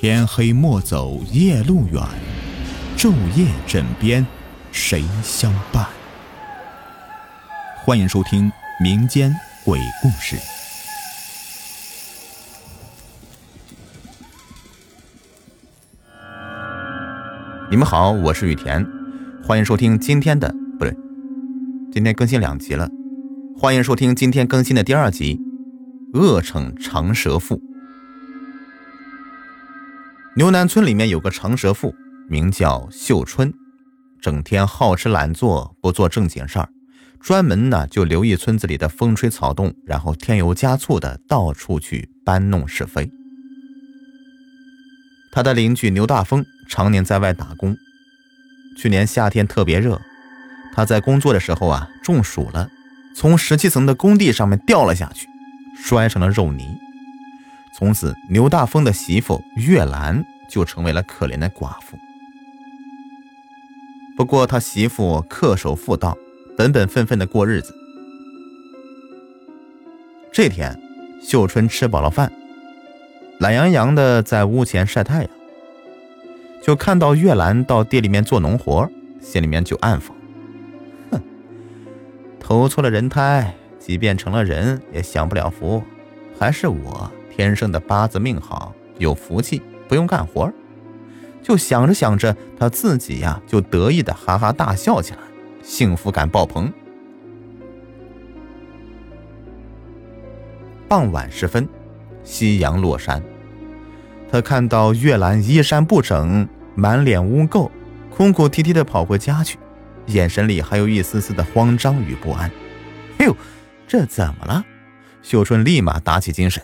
天黑莫走夜路远，昼夜枕边谁相伴？欢迎收听民间鬼故事。你们好，我是雨田，欢迎收听今天的不对，今天更新两集了，欢迎收听今天更新的第二集《恶惩长舌妇》。牛南村里面有个长舌妇，名叫秀春，整天好吃懒做，不做正经事儿，专门呢就留意村子里的风吹草动，然后添油加醋的到处去搬弄是非。他的邻居牛大风常年在外打工，去年夏天特别热，他在工作的时候啊中暑了，从十七层的工地上面掉了下去，摔成了肉泥。从此，牛大风的媳妇月兰就成为了可怜的寡妇。不过，他媳妇恪守妇道，本本分分的过日子。这天，秀春吃饱了饭，懒洋洋的在屋前晒太阳，就看到月兰到地里面做农活，心里面就暗讽：“哼，投错了人胎，即便成了人，也享不了福，还是我。”天生的八字命好，有福气，不用干活。就想着想着，他自己呀就得意的哈哈大笑起来，幸福感爆棚。傍晚时分，夕阳落山，他看到月兰衣衫不整，满脸污垢，哭哭啼啼的跑回家去，眼神里还有一丝丝的慌张与不安。哎呦，这怎么了？秀春立马打起精神。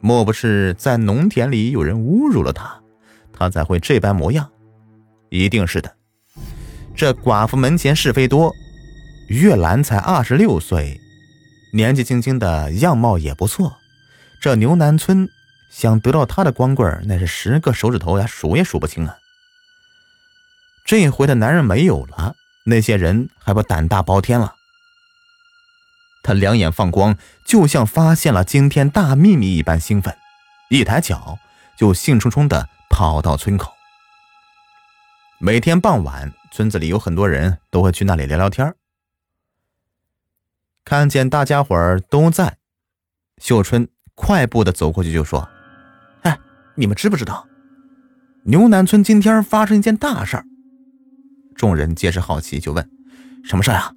莫不是在农田里有人侮辱了他，他才会这般模样？一定是的。这寡妇门前是非多，月兰才二十六岁，年纪轻轻的样貌也不错。这牛南村想得到她的光棍，那是十个手指头呀数也数不清啊。这回的男人没有了，那些人还不胆大包天了？他两眼放光，就像发现了惊天大秘密一般兴奋，一抬脚就兴冲冲地跑到村口。每天傍晚，村子里有很多人都会去那里聊聊天看见大家伙儿都在，秀春快步的走过去就说：“哎，你们知不知道，牛南村今天发生一件大事儿？”众人皆是好奇，就问：“什么事儿啊？”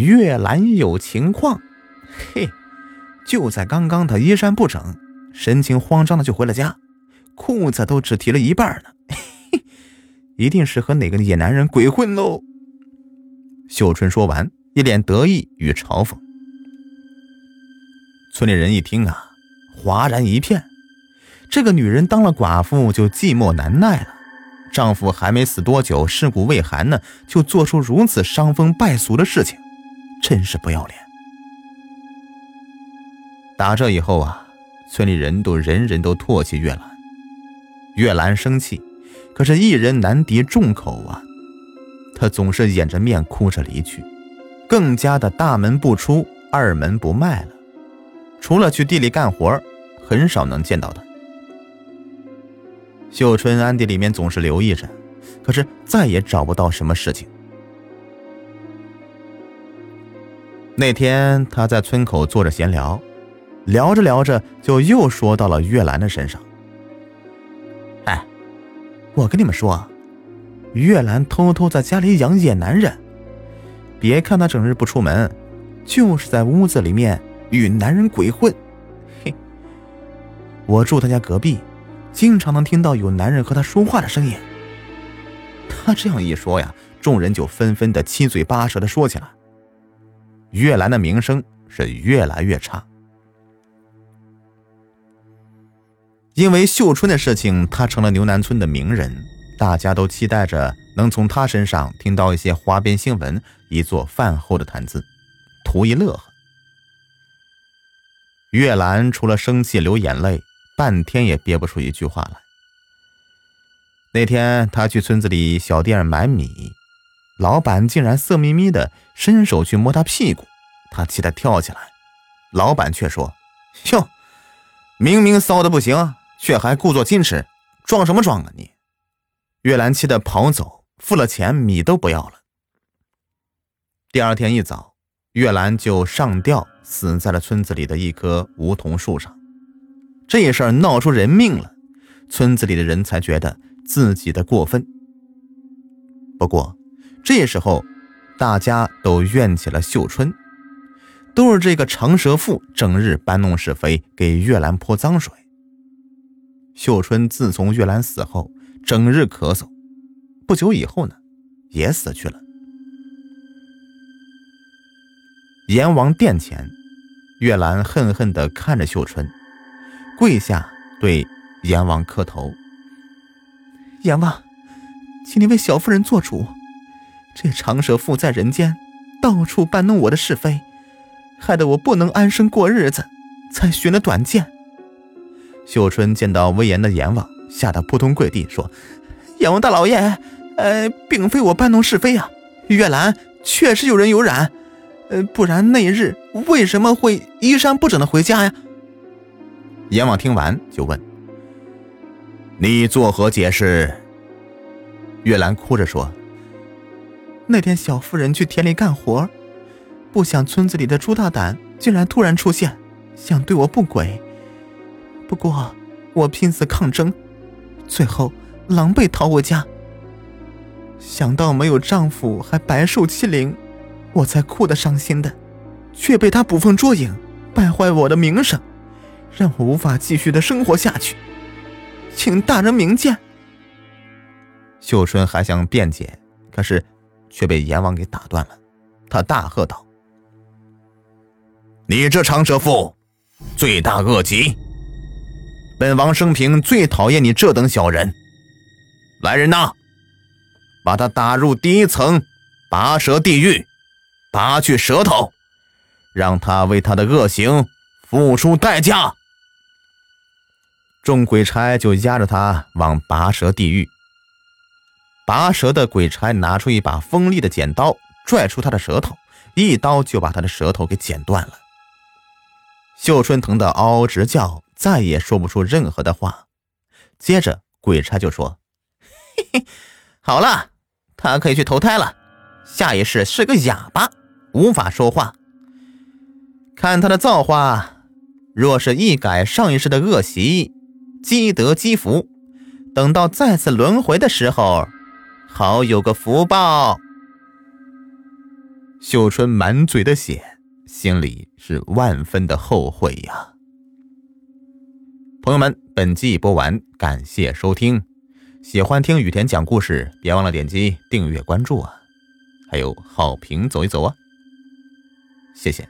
月兰有情况，嘿，就在刚刚，她衣衫不整，神情慌张的就回了家，裤子都只提了一半呢，嘿，一定是和哪个野男人鬼混喽。秀春说完，一脸得意与嘲讽。村里人一听啊，哗然一片，这个女人当了寡妇就寂寞难耐了，丈夫还没死多久，尸骨未寒呢，就做出如此伤风败俗的事情。真是不要脸！打这以后啊，村里人都人人都唾弃月兰。月兰生气，可是，一人难敌众口啊。她总是掩着面哭着离去，更加的大门不出，二门不迈了。除了去地里干活，很少能见到她。秀春暗地里面总是留意着，可是再也找不到什么事情。那天他在村口坐着闲聊，聊着聊着就又说到了月兰的身上。哎，我跟你们说，月兰偷偷在家里养野男人，别看她整日不出门，就是在屋子里面与男人鬼混。嘿，我住他家隔壁，经常能听到有男人和他说话的声音。他这样一说呀，众人就纷纷的七嘴八舌的说起来。月兰的名声是越来越差，因为秀春的事情，他成了牛南村的名人，大家都期待着能从他身上听到一些花边新闻，以做饭后的谈资，图一乐呵。月兰除了生气流眼泪，半天也憋不出一句话来。那天他去村子里小店买米。老板竟然色眯眯的伸手去摸他屁股，他气得跳起来。老板却说：“哟，明明骚的不行，却还故作矜持，装什么装啊你？月兰气得跑走，付了钱，米都不要了。第二天一早，月兰就上吊死在了村子里的一棵梧桐树上。这事儿闹出人命了，村子里的人才觉得自己的过分。不过这时候，大家都怨起了秀春，都是这个长舌妇整日搬弄是非，给月兰泼脏水。秀春自从月兰死后，整日咳嗽，不久以后呢，也死去了。阎王殿前，月兰恨恨地看着秀春，跪下对阎王磕头：“阎王，请你为小夫人做主。这长舌妇在人间到处搬弄我的是非，害得我不能安生过日子，才寻了短见。”秀春见到威严的阎王，吓得扑通跪地说：“阎王大老爷，呃，并非我搬弄是非啊，月兰确实有人有染。”呃，不然那日为什么会衣衫不整的回家呀？阎王听完就问：“你作何解释？”月兰哭着说：“那天小妇人去田里干活，不想村子里的朱大胆竟然突然出现，想对我不轨。不过我拼死抗争，最后狼狈逃回家。想到没有丈夫，还白受欺凌。”我才哭得伤心的，却被他捕风捉影，败坏我的名声，让我无法继续的生活下去，请大人明鉴。秀春还想辩解，可是却被阎王给打断了。他大喝道：“你这长舌妇，罪大恶极！本王生平最讨厌你这等小人！来人呐，把他打入第一层拔舌地狱！”拔去舌头，让他为他的恶行付出代价。众鬼差就押着他往拔舌地狱。拔舌的鬼差拿出一把锋利的剪刀，拽出他的舌头，一刀就把他的舌头给剪断了。秀春疼得嗷嗷直叫，再也说不出任何的话。接着，鬼差就说：“嘿嘿，好了，他可以去投胎了，下一世是个哑巴。”无法说话。看他的造化，若是一改上一世的恶习，积德积福，等到再次轮回的时候，好有个福报。秀春满嘴的血，心里是万分的后悔呀。朋友们，本集已播完，感谢收听。喜欢听雨田讲故事，别忘了点击订阅关注啊，还有好评走一走啊。谢谢。